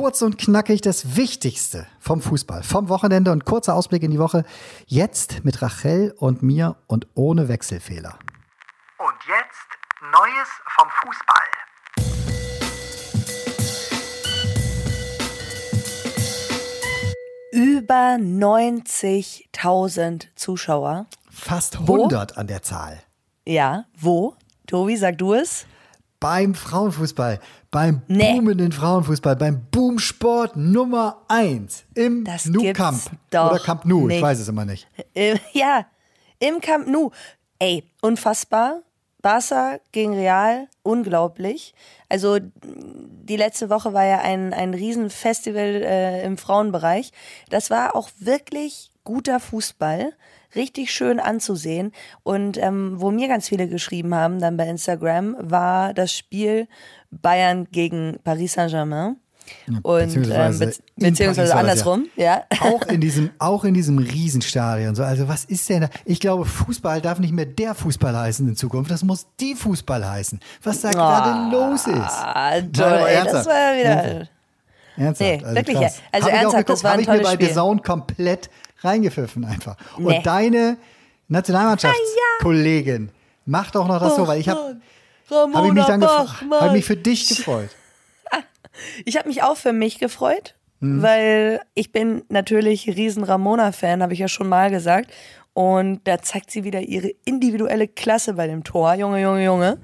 Kurz und knackig das Wichtigste vom Fußball, vom Wochenende und kurzer Ausblick in die Woche. Jetzt mit Rachel und mir und ohne Wechselfehler. Und jetzt Neues vom Fußball. Über 90.000 Zuschauer. Fast Wo? 100 an der Zahl. Ja, wo? Tobi, sag du es? Beim Frauenfußball, beim Nee. boomenden Frauenfußball, beim Boomsport Nummer 1 im Das gibt's Camp. Oder Camp Nou, ich nicht. weiß es immer nicht. Äh, ja, im Camp Nou. Ey, unfassbar. Barca gegen Real, unglaublich. Also die letzte Woche war ja ein, ein Riesenfestival äh, im Frauenbereich. Das war auch wirklich guter Fußball. Richtig schön anzusehen. Und ähm, wo mir ganz viele geschrieben haben, dann bei Instagram, war das Spiel Bayern gegen Paris Saint-Germain. Und beziehungsweise ähm, be beziehungsweise das ja. andersrum, ja. Auch in diesem, auch in diesem Riesenstadion. So, also was ist denn da? Ich glaube, Fußball darf nicht mehr der Fußball heißen in Zukunft. Das muss die Fußball heißen. Was da gerade los ist. Toll, ey, ernsthaft. das war ja wieder. Ernsthaft. Ernsthaft. Nee, wirklich, krass. ja. Also Hab ernsthaft, das war ein hab ich mir tolles bei Spiel. The Zone komplett reingepfiffen einfach. Und Nee. deine Nationalmannschaftskollegin macht auch noch das so, weil ich habe hab ich mich dann gefreut, hab mich für dich gefreut. Ich habe mich auch für mich gefreut, Mhm. weil ich bin natürlich riesen Ramona-Fan, habe ich ja schon mal gesagt. Und da zeigt sie wieder ihre individuelle Klasse bei dem Tor. Junge, Junge, Junge.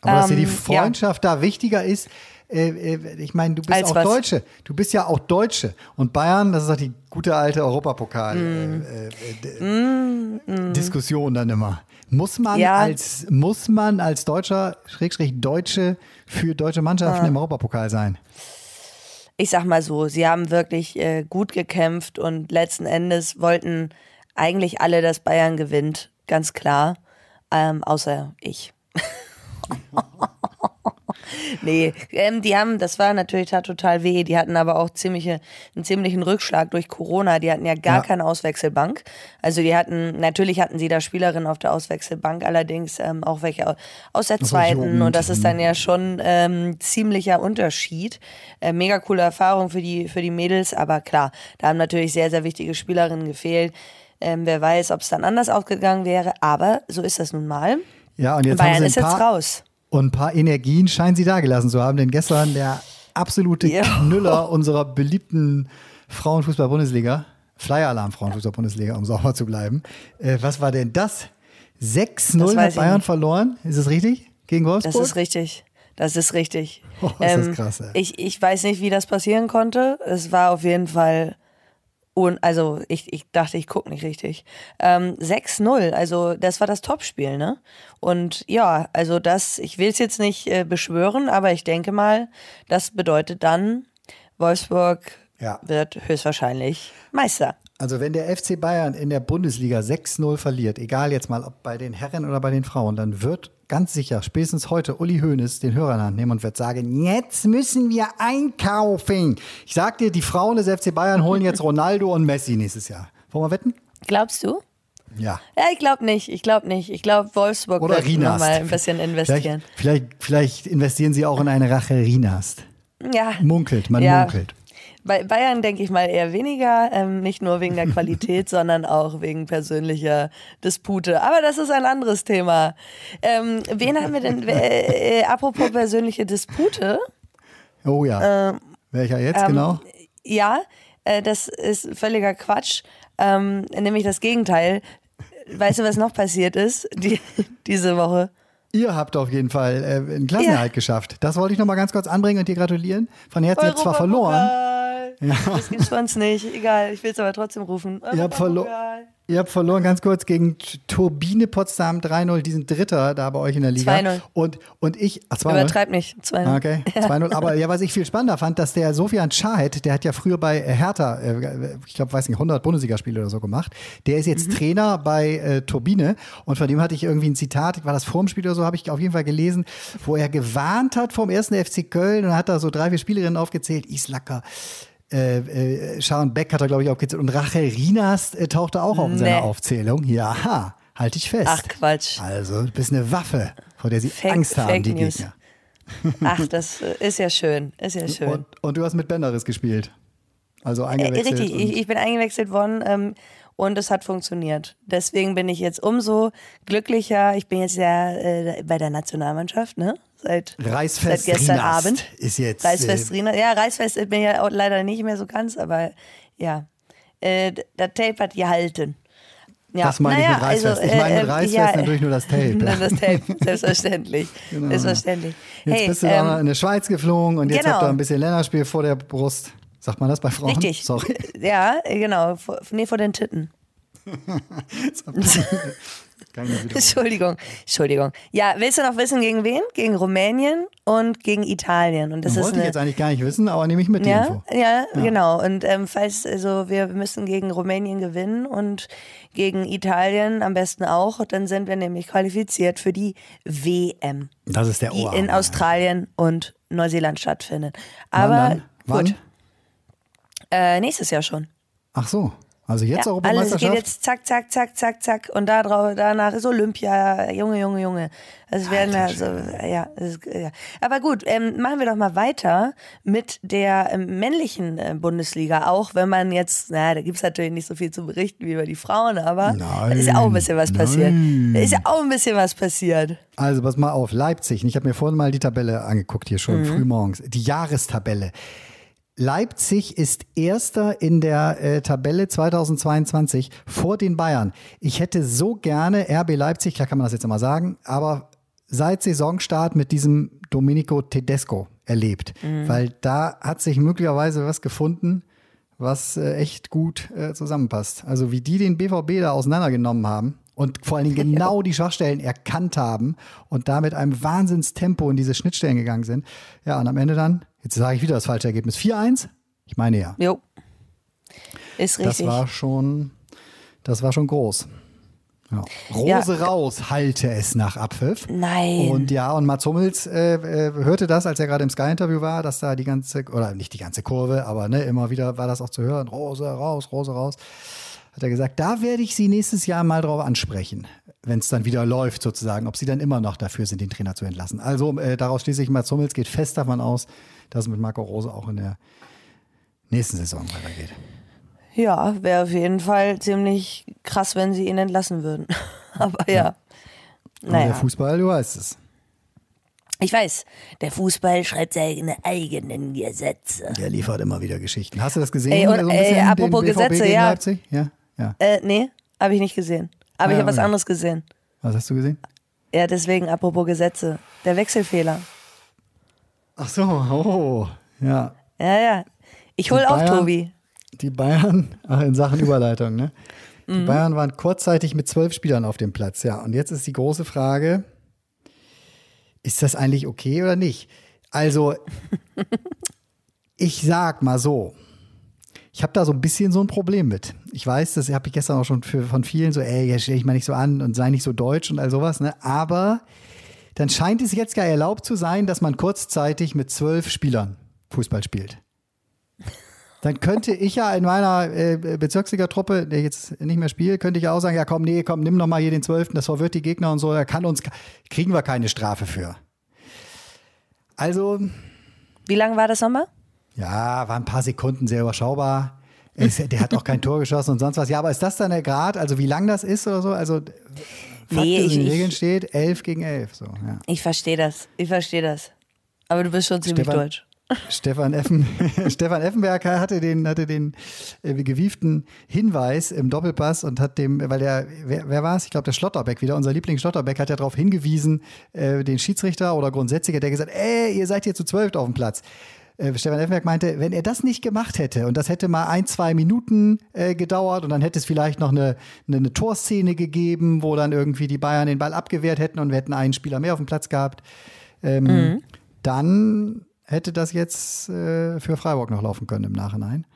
Aber dass dir die Ähm, Freundschaft da wichtiger ist, äh, äh, ich meine, du bist Als auch was? Deutsche. Du bist ja auch Deutsche. Und Bayern, das ist doch die gute alte Mm. Europapokal-Diskussion dann immer. Muss man, Ja. als, muss man als Deutscher, Schrägstrich Deutsche, für deutsche. Mannschaften im Europapokal sein? ich sag mal so, sie haben wirklich äh, gut gekämpft und letzten Endes wollten eigentlich alle, dass Bayern gewinnt, ganz klar, ähm, außer ich. nee, ähm, die haben, das war natürlich tat total weh. Die hatten aber auch ziemliche, einen ziemlichen Rückschlag durch Corona. Die hatten ja gar Ja. keine Auswechselbank. Also die hatten, natürlich hatten sie da Spielerinnen auf der Auswechselbank, allerdings ähm, auch welche au- aus der zweiten. Und das ist dann ja schon ähm, ziemlicher Unterschied. Äh, mega coole Erfahrung für die, für die Mädels, aber klar, da haben natürlich sehr, sehr wichtige Spielerinnen gefehlt. Ähm, wer weiß, ob es dann anders ausgegangen wäre, aber so ist das nun mal. Ja, und jetzt haben Bayern sie ein ist jetzt paar, raus. Und ein paar Energien scheinen sie da gelassen zu haben, denn gestern der absolute Ja. Knüller unserer beliebten Frauenfußball-Bundesliga, Flyer-Alarm Frauenfußball-Bundesliga, um sauber zu bleiben. Äh, was war denn das? 6-0 Das hat Bayern nicht. verloren? Ist es richtig? Gegen Das Wolfsburg? ist richtig. Das ist richtig. Oh, ist das krass, ey. ich, ich weiß nicht, wie das passieren konnte. Es war auf jeden Fall. Un also ich, ich dachte, ich gucke nicht richtig. Ähm, 6-0, also das war das Topspiel, ne? Und ja, also das, ich will es jetzt nicht äh, beschwören, aber ich denke mal, das bedeutet dann, Wolfsburg Ja. wird höchstwahrscheinlich Meister. Also wenn der FC Bayern in der Bundesliga 6-0 verliert, egal jetzt mal ob bei den Herren oder bei den Frauen, dann wird ganz sicher spätestens heute Uli Hoeneß den Hörer in die Hand nehmen und wird sagen, jetzt müssen wir einkaufen. Ich sag dir, die Frauen des FC Bayern holen jetzt Ronaldo und Messi nächstes Jahr. Wollen wir wetten? Glaubst du? Ja. Ja, ich glaube nicht. Ich glaube nicht. Ich glaube, Wolfsburg Oder wird Rinast. nochmal ein bisschen investieren. Vielleicht, vielleicht, vielleicht investieren sie auch in eine Rache Rinast. Ja. Munkelt, man Ja. munkelt. Bei Bayern denke ich mal eher weniger, ähm, nicht nur wegen der Qualität, sondern auch wegen persönlicher Dispute. Aber das ist ein anderes Thema. Ähm, wen haben wir denn, äh, äh, apropos persönliche Dispute? Oh ja. Welcher jetzt ähm, genau? Ja, äh, das ist völliger Quatsch. Ähm, nämlich das Gegenteil. Weißt du, was noch passiert ist die, diese Woche? Ihr habt auf jeden Fall äh, einen Klassenerhalt geschafft. Das wollte ich noch mal ganz kurz anbringen und dir gratulieren. Von Herzen, ihr habt zwar verloren. Europapokal. Das gibt's uns nicht. Egal, ich will es aber trotzdem rufen. Ihr habt, verlo Europapokal. Ihr habt verloren ganz kurz gegen Turbine Potsdam 3-0, die sind Dritter da bei euch in der Liga. 2-0. Und, und ich, ach 2-0. Übertreib nicht. 2-0. Ah, Okay, 2-0. Aber ja, was ich viel spannender fand, dass der Sofian Schahed, der hat ja früher bei Hertha, äh, ich glaube, weiß nicht, 100 Bundesligaspiele oder so gemacht. Der ist Mhm. jetzt Trainer bei äh, Turbine und von dem hatte ich irgendwie ein Zitat, war das vorm Spiel oder so, habe ich auf jeden Fall gelesen, wo er gewarnt hat vom ersten FC Köln und hat da so drei, vier Spielerinnen aufgezählt. Islacker, äh, äh, Sharon Beck hat er, glaube ich, aufgezählt und Rachel Rinas äh, tauchte auch auf in seiner Nee. Aufzählung. Ja, halte ich fest. Ach, Quatsch. Also, du bist eine Waffe, vor der sie Fake- Angst haben, Fake die News. Gegner. Ach, das äh, ist ja schön. Ist ja schön. Und, und du hast mit Benderis gespielt. Also Äh, eingewechselt. richtig, und- ich, ich bin eingewechselt worden ähm, und es hat funktioniert. Deswegen bin ich jetzt umso glücklicher. Ich bin jetzt ja äh, bei der Nationalmannschaft, ne? Seit, seit gestern Rienast Abend. ist jetzt. Reißfest äh, Rina. Ja, Reißfest bin ich ja leider nicht mehr so ganz, aber ja. Äh, das Tape hat gehalten. Ja, Das meine ich naja, mit Reißfest. also, ich meine mit äh, Reißfest ja, natürlich nur das Tape. Nur das Tape, selbstverständlich. Genau. Selbstverständlich. Jetzt hey, bist du ähm, in die Schweiz geflogen und jetzt genau. habt ihr ein bisschen Länderspiel vor der Brust. Sagt man das bei Frauen? Richtig. Sorry. Ja, genau. Vor, nee, vor den Titten. Entschuldigung, Entschuldigung. Ja, willst du noch wissen, gegen wen? Gegen Rumänien und gegen Italien. Und das ist Wollte ich jetzt eigentlich gar nicht wissen, aber nehme ich mit die ja, Info. ja, genau. Und ähm, falls, also wir müssen gegen Rumänien gewinnen und gegen Italien am besten auch, dann sind wir nämlich qualifiziert für die WM, Das ist der die Ohr. in Australien und Neuseeland stattfindet. Wann Aber dann? Wann? gut, äh, nächstes Jahr schon. Ach so. Also jetzt Ja, alles Europameisterschaft? geht jetzt zack, zack, zack, zack, zack. Und da drauf, danach ist Olympia. Junge, Junge, Junge. Das werden wir so, ja, ist, ja. Aber gut, ähm, machen wir doch mal weiter mit der ähm, männlichen äh, Bundesliga. Auch wenn man jetzt, na, da gibt's natürlich nicht so viel zu berichten wie über die Frauen, aber da ist ja auch ein bisschen was passiert. Da ist ja auch ein bisschen was passiert. Also pass mal auf, Leipzig. Ich habe mir vorhin mal die Tabelle angeguckt hier Mhm. schon frühmorgens. Die Jahrestabelle. Leipzig ist erster in der äh, Tabelle 2022 vor den Bayern. Ich hätte so gerne RB Leipzig, klar kann man das jetzt immer sagen, aber seit Saisonstart mit diesem Domenico Tedesco erlebt, weil da hat sich möglicherweise was gefunden, was äh, echt gut äh, zusammenpasst. Also wie die den BVB da auseinandergenommen haben und vor allen Dingen genau die Schwachstellen erkannt haben und da mit einem Wahnsinnstempo in diese Schnittstellen gegangen sind. Ja, und am Ende dann, jetzt sage ich wieder das falsche Ergebnis, 4-1? Ich meine ja. Jo. Ist Das richtig. war schon, das war schon groß. Ja. Rose raus, halte es nach Abpfiff. Nein. Und ja, und Mats Hummels äh, äh, hörte das, als er gerade im Sky-Interview war, dass da die ganze, oder nicht die ganze Kurve, aber ne, immer wieder war das auch zu hören, Rose raus, Rose raus. Hat er gesagt, da werde ich sie nächstes Jahr mal drauf ansprechen, wenn es dann wieder läuft sozusagen, ob sie dann immer noch dafür sind, den Trainer zu entlassen. Also äh, daraus schließe ich, Mats Hummels geht fest davon aus, dass es mit Marco Rose auch in der nächsten Saison weitergeht. Ja, wäre auf jeden Fall ziemlich krass, wenn sie ihn entlassen würden. Aber ja. Und Naja. der Fußball, du weißt es. Ich weiß, der Fußball schreibt seine eigenen Gesetze. Der liefert immer wieder Geschichten. Hast du das gesehen? Ey, und, so ey, bisschen, apropos Gesetze, ja. Leipzig? Ja, ja. Äh, nee, habe ich nicht gesehen. Aber Ah, ich habe was okay. anderes gesehen. Was hast du gesehen? Ja, deswegen, apropos Gesetze. Der Wechselfehler. Ach so, oh, ja. Ja, ja. Ich hol Die auch Bayern- Tobi. Die Bayern, ach, in Sachen Überleitung, ne? Die Mhm. Bayern waren kurzzeitig mit zwölf Spielern auf dem Platz, ja. Und jetzt ist die große Frage, ist das eigentlich okay oder nicht? Also, ich sag mal so, ich habe da so ein bisschen so ein Problem mit. Ich weiß, das habe ich gestern auch schon für, von vielen so, ey, jetzt stell dich mal nicht so an und sei nicht so deutsch und all sowas, ne? Aber dann scheint es jetzt gar erlaubt zu sein, dass man kurzzeitig mit zwölf Spielern Fußball spielt. Dann könnte ich ja in meiner äh, Bezirksliga-Truppe, der jetzt nicht mehr spielt, könnte ich ja auch sagen, ja komm, nee, komm, nimm noch mal hier den Zwölften, das verwirrt die Gegner und so, da kann uns, kriegen wir keine Strafe für. Also, Wie lange war das nochmal? ja, war ein paar Sekunden sehr überschaubar. Es, der hat auch kein Tor geschossen und sonst was. Ja, aber ist das dann der Grad, also wie lang das ist oder so? Also, Fakt Nee, ist, in den Regeln steht 11 gegen 11. So, ja. Ich verstehe das. Ich verstehe das. Aber du bist schon ziemlich Stefan- deutsch. Stefan, Effen, Stefan Effenberg hatte den, hatte den äh, gewieften Hinweis im Doppelpass und hat dem, weil der, wer, wer war es? Ich glaube, der Schlotterbeck wieder, unser Liebling Schlotterbeck, hat ja darauf hingewiesen, äh, den Schiedsrichter oder Grundsätziger, der gesagt, ey, ihr seid hier zu zwölf auf dem Platz. Äh, Stefan Effenberg meinte, wenn er das nicht gemacht hätte und das hätte mal ein, zwei Minuten äh, gedauert und dann hätte es vielleicht noch eine, eine, eine Torszene gegeben, wo dann irgendwie die Bayern den Ball abgewehrt hätten und wir hätten einen Spieler mehr auf dem Platz gehabt, ähm, dann hätte das jetzt äh, für Freiburg noch laufen können im Nachhinein.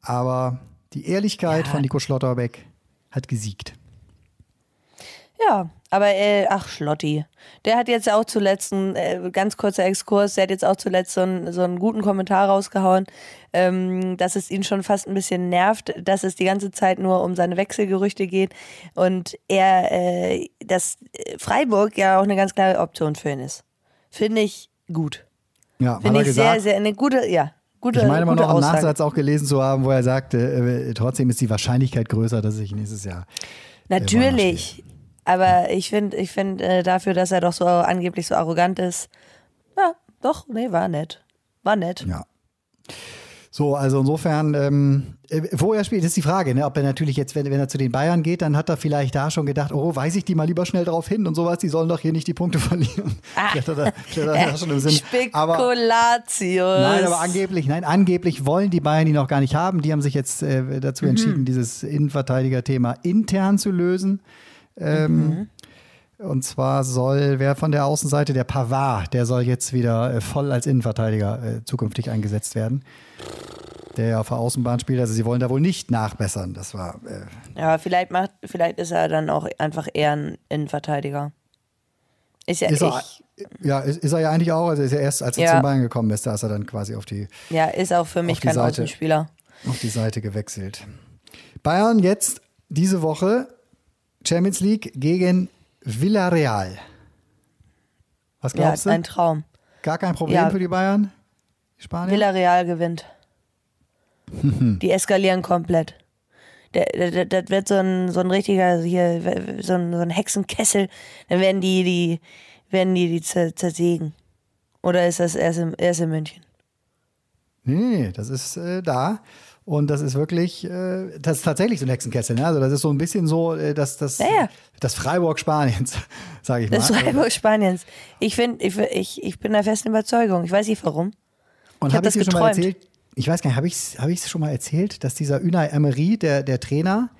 Aber die Ehrlichkeit Ja. von Nico Schlotterbeck hat gesiegt. Ja, aber äh, ach, Schlotti. Der hat jetzt auch zuletzt, ein äh, ganz kurzer Exkurs, der hat jetzt auch zuletzt so, einen- so einen guten Kommentar rausgehauen, ähm, dass es ihn schon fast ein bisschen nervt, dass es die ganze Zeit nur um seine Wechselgerüchte geht und er, äh, dass äh, Freiburg ja auch eine ganz klare Option für ihn ist. Finde ich gut. Ja, Finde ich gesagt. sehr, sehr eine gute, ja, gute, ich meine mal noch einen Aussage. Nachsatz auch gelesen zu haben, wo er sagte, äh, trotzdem ist die Wahrscheinlichkeit größer, dass ich nächstes Jahr. Natürlich. Aber ich finde, ich finde äh, dafür, dass er doch so angeblich so arrogant ist, ja, doch, nee, war nett. War nett. Ja. So, also insofern, ähm, äh, wo er spielt, ist die Frage, ne? ob er natürlich jetzt, wenn, wenn er zu den Bayern geht, dann hat er vielleicht da schon gedacht, oh, weise ich die mal lieber schnell drauf hin und sowas, die sollen doch hier nicht die Punkte verlieren. Ah. Vielleicht hat er, vielleicht hat er schon im Sinn. Aber, Spekulatius. nein, aber angeblich, nein, angeblich wollen die Bayern die noch gar nicht haben. Die haben sich jetzt äh, Mhm. dazu entschieden, dieses Innenverteidiger-Thema intern zu lösen. Ähm, Mhm. Und zwar soll wer von der Außenseite, der Pavard, der soll jetzt wieder äh, voll als Innenverteidiger äh, zukünftig eingesetzt werden. Der ja auf der Außenbahn spielt. Also sie wollen da wohl nicht nachbessern. Das war. Äh, Ja, vielleicht macht, vielleicht ist er dann auch einfach eher ein Innenverteidiger. Ist ja ist, er, ich, ja, ist, ist er ja eigentlich auch. Also ist er erst, als er Ja. zum Bayern gekommen ist, da ist er dann quasi auf die, ja, ist auch für mich kein Seite. Außenspieler. auf die Seite gewechselt. Bayern jetzt diese Woche Champions League gegen Villarreal. Was Ja, glaubst du? ein Traum. Gar kein Problem Ja. für die Bayern? Spanien? Villarreal gewinnt. Die eskalieren komplett. Das wird so ein, so ein richtiger, hier, so ein, so ein Hexenkessel. Dann werden die, die, werden die, die zer- zersägen. Oder ist das erst, im, erst in München? Nee, nee, nee, das ist äh, da. Und das ist wirklich, äh, das ist tatsächlich so ein Hexenkessel. Ne? Also das ist so ein bisschen so, äh, das, das, Ja, ja. das Freiburg Spaniens, sage ich mal. Das Freiburg Spaniens. Ich, find, ich, ich, ich bin der festen Überzeugung. Ich weiß nicht warum. Und Ich hab habe ich das dir schon mal erzählt, ich weiß gar nicht, habe ich es hab ich's schon mal erzählt, dass dieser Unai Emery, der, der Trainer,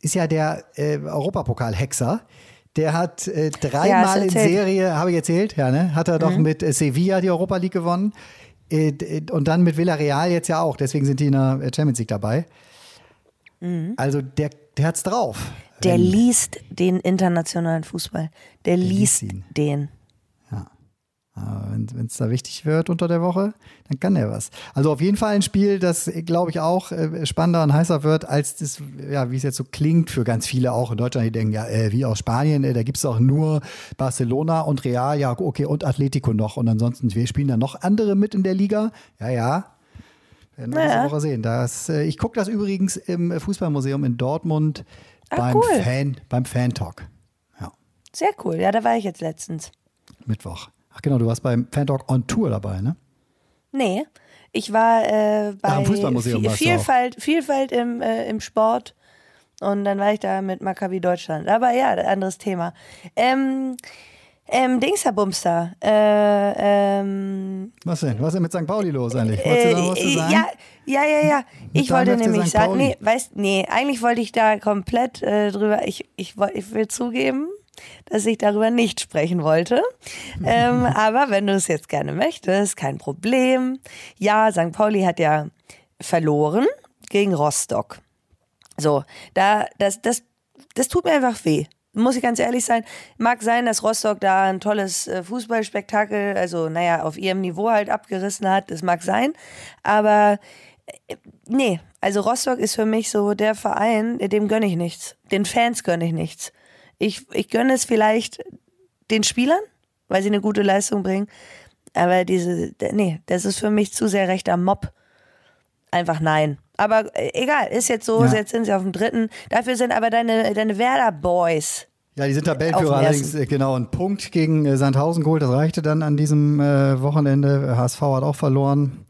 ist ja der äh, Europapokal-Hexer, der hat äh, Ja, dreimal du in. Mhm. Serie, habe ich erzählt, ja, ne? Hat er doch mit äh, Sevilla die Europa League gewonnen. Äh, d- und dann mit Villarreal jetzt ja auch, deswegen sind die in der äh, Champions League dabei. Also der, der hat's drauf. Mhm. Der liest den internationalen Fußball. Der, liest liest ihn. den. Aber wenn es da wichtig wird unter der Woche, dann kann der was. Also auf jeden Fall ein Spiel, das, glaube ich, auch äh, spannender und heißer wird, als das, ja, wie es jetzt so klingt für ganz viele auch in Deutschland, die denken, ja, äh, wie aus Spanien, äh, da gibt es doch nur Barcelona und Real, ja, okay, und Atletico noch. Und ansonsten, wir spielen da noch andere mit in der Liga. Ja, ja. Werden wir Ja. nächste Woche sehen. Das, äh, ich gucke das übrigens im Fußballmuseum in Dortmund Ah, beim cool. Fan, beim Fan-Talk. Ja, Sehr cool. Ja, da war ich jetzt letztens. Mittwoch. Ach genau, du warst beim Fan-Talk on Tour dabei, ne? Nee, ich war äh, bei auch. Vielfalt, Vielfalt im, äh, im Sport. Und dann war ich da mit Maccabi Deutschland. Aber ja, anderes Thema. Ähm, ähm, Dingsterbumster. Äh, ähm, Was denn? Was ist denn mit St. Pauli los eigentlich? Wolltest du da noch was zu äh, sagen? ja, ja, ja, ja. Ich wollte nämlich sagen, nee, weißt, nee, eigentlich wollte ich da komplett äh, drüber, ich, ich, ich will zugeben, dass ich darüber nicht sprechen wollte. ähm, aber wenn du es jetzt gerne möchtest, kein Problem. Ja, St. Pauli hat ja verloren gegen Rostock. So, da, das, das, das tut mir einfach weh. Muss ich ganz ehrlich sein. Mag sein, dass Rostock da ein tolles äh, Fußballspektakel, also naja, auf ihrem Niveau halt abgerissen hat. Das mag sein. Aber äh, nee, also Rostock ist für mich so der Verein, dem gönne ich nichts. Den Fans gönne ich nichts. Ich, ich gönne es vielleicht den Spielern, weil sie eine gute Leistung bringen. Aber diese, nee, das ist für mich zu sehr rechter Mob einfach nein. Aber äh, egal, ist jetzt so, Ja. jetzt sind sie auf dem dritten. Dafür sind aber deine, deine Werder Boys. Ja, die sind Tabellenführer allerdings, äh, genau, ein Punkt gegen äh, Sandhausen geholt, das reichte dann an diesem äh, Wochenende. HSV hat auch verloren,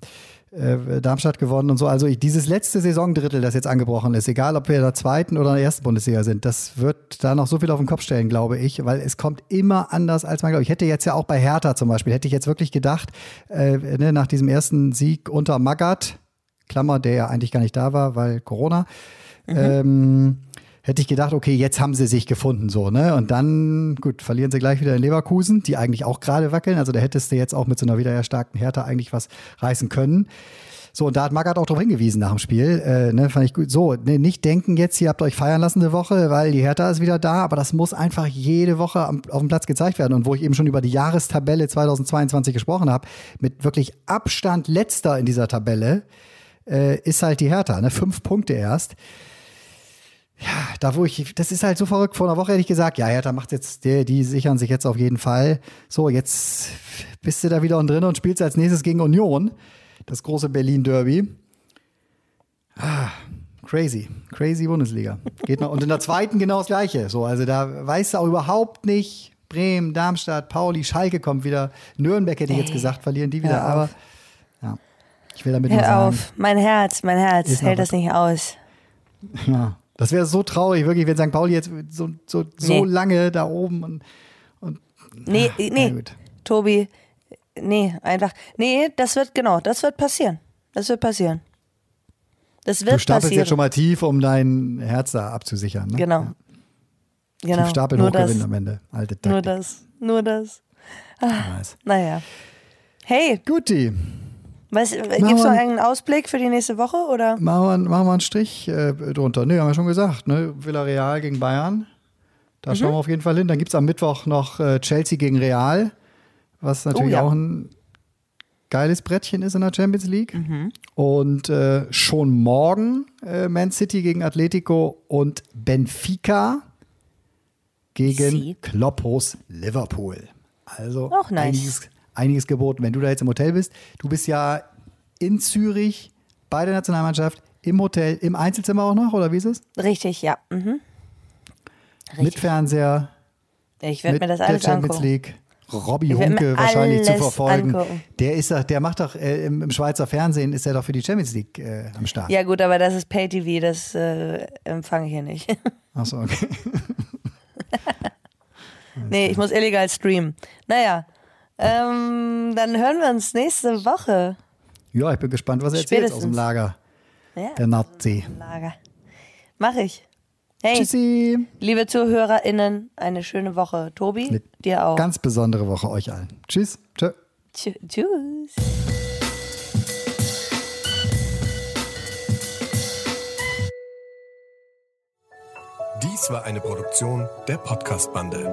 äh, Darmstadt gewonnen und so. Also ich, dieses letzte Saisondrittel, das jetzt angebrochen ist, egal ob wir in der zweiten oder in der ersten Bundesliga sind, das wird da noch so viel auf den Kopf stellen, glaube ich, weil es kommt immer anders, als man glaubt. Ich hätte jetzt ja auch bei Hertha zum Beispiel, hätte ich jetzt wirklich gedacht, äh, ne, nach diesem ersten Sieg unter Magath, Klammer, der ja eigentlich gar nicht da war, weil Corona, ähm, hätte ich gedacht, okay, jetzt haben sie sich gefunden, so, ne? Und dann, gut, verlieren sie gleich wieder in Leverkusen, die eigentlich auch gerade wackeln. Also da hättest du jetzt auch mit so einer wieder erstarkten Härte eigentlich was reißen können. So, und da hat Magath auch darauf hingewiesen nach dem Spiel. Äh, ne, fand ich gut. So, ne, nicht denken jetzt, ihr habt euch feiern lassen eine Woche, weil die Hertha ist wieder da, aber das muss einfach jede Woche am, auf dem Platz gezeigt werden. Und wo ich eben schon über die Jahrestabelle 2022 gesprochen habe, mit wirklich Abstand letzter in dieser Tabelle, äh, ist halt die Hertha, ne? Fünf Punkte erst. Ja, da wo ich, das ist halt so verrückt. Vor einer Woche hätte ich gesagt, ja, Hertha macht jetzt, die, die sichern sich jetzt auf jeden Fall. So, jetzt bist du da wieder drin und spielst als nächstes gegen Union, das große Berlin-Derby. Ah, crazy, crazy Bundesliga. Geht noch. Und in der zweiten genau das Gleiche. So, also da weißt du auch überhaupt nicht, Bremen, Darmstadt, Pauli, Schalke kommt wieder. Nürnberg hätte ich jetzt gesagt, verlieren die wieder. Aber ja, ich will damit nur Hör sagen, auf, mein Herz, mein Herz hält das nicht aus. Ja, das wäre so traurig, wirklich, wenn St. Pauli jetzt so, so, so Nee. lange da oben und Nee, na nee. Tobi, nee, einfach, nee, das wird, genau, das wird passieren. Das wird passieren. Das du wird stapelst passieren. jetzt schon mal tief, um dein Herz da abzusichern. Ne? Genau. Ja. genau. Tief stapeln, nur hochgewinnen das, am Ende. Alte nur Taktik. das, nur das. Nice. Naja. Hey, Guti, was, gibt's wir- noch einen Ausblick für die nächste Woche oder? machen wir, machen wir einen Strich äh, drunter. Ne, haben wir schon gesagt. Ne? Villarreal gegen Bayern. Da Mhm. schauen wir auf jeden Fall hin. Dann gibt es am Mittwoch noch äh, Chelsea gegen Real, was natürlich Oh ja. auch ein geiles Brettchen ist in der Champions League. Mhm. Und äh, schon morgen äh, Man City gegen Atletico und Benfica gegen Sie. Kloppos Liverpool. Also Auch nice. einiges, einiges geboten. Wenn du da jetzt im Hotel bist, du bist ja in Zürich bei der Nationalmannschaft im Hotel, im Einzelzimmer auch noch, oder wie ist es? Richtig, ja. Mhm. Mit Fernseher, Ich werde mir das der alles Champions angucken. League. Mir Hunke wahrscheinlich zu verfolgen. angucken. Der ist doch, der macht doch äh, im, im Schweizer Fernsehen ist er doch für die Champions League äh, am Start. Ja gut, aber das ist Pay-TV, das äh, empfange ich hier nicht. Achso, okay. nee, ich muss illegal streamen. Naja, ähm, dann hören wir uns nächste Woche. Ja, ich bin gespannt, was er erzählt aus dem. Lager. Ja, Der Nazi. Lager. Mach ich. Hey, Tschüssi. liebe ZuhörerInnen, eine schöne Woche. Tobi, Eine dir auch. Ganz besondere Woche euch allen. Tschüss. Tschö. Tschü- Tschüss. Dies war eine Produktion der Podcast-Bande.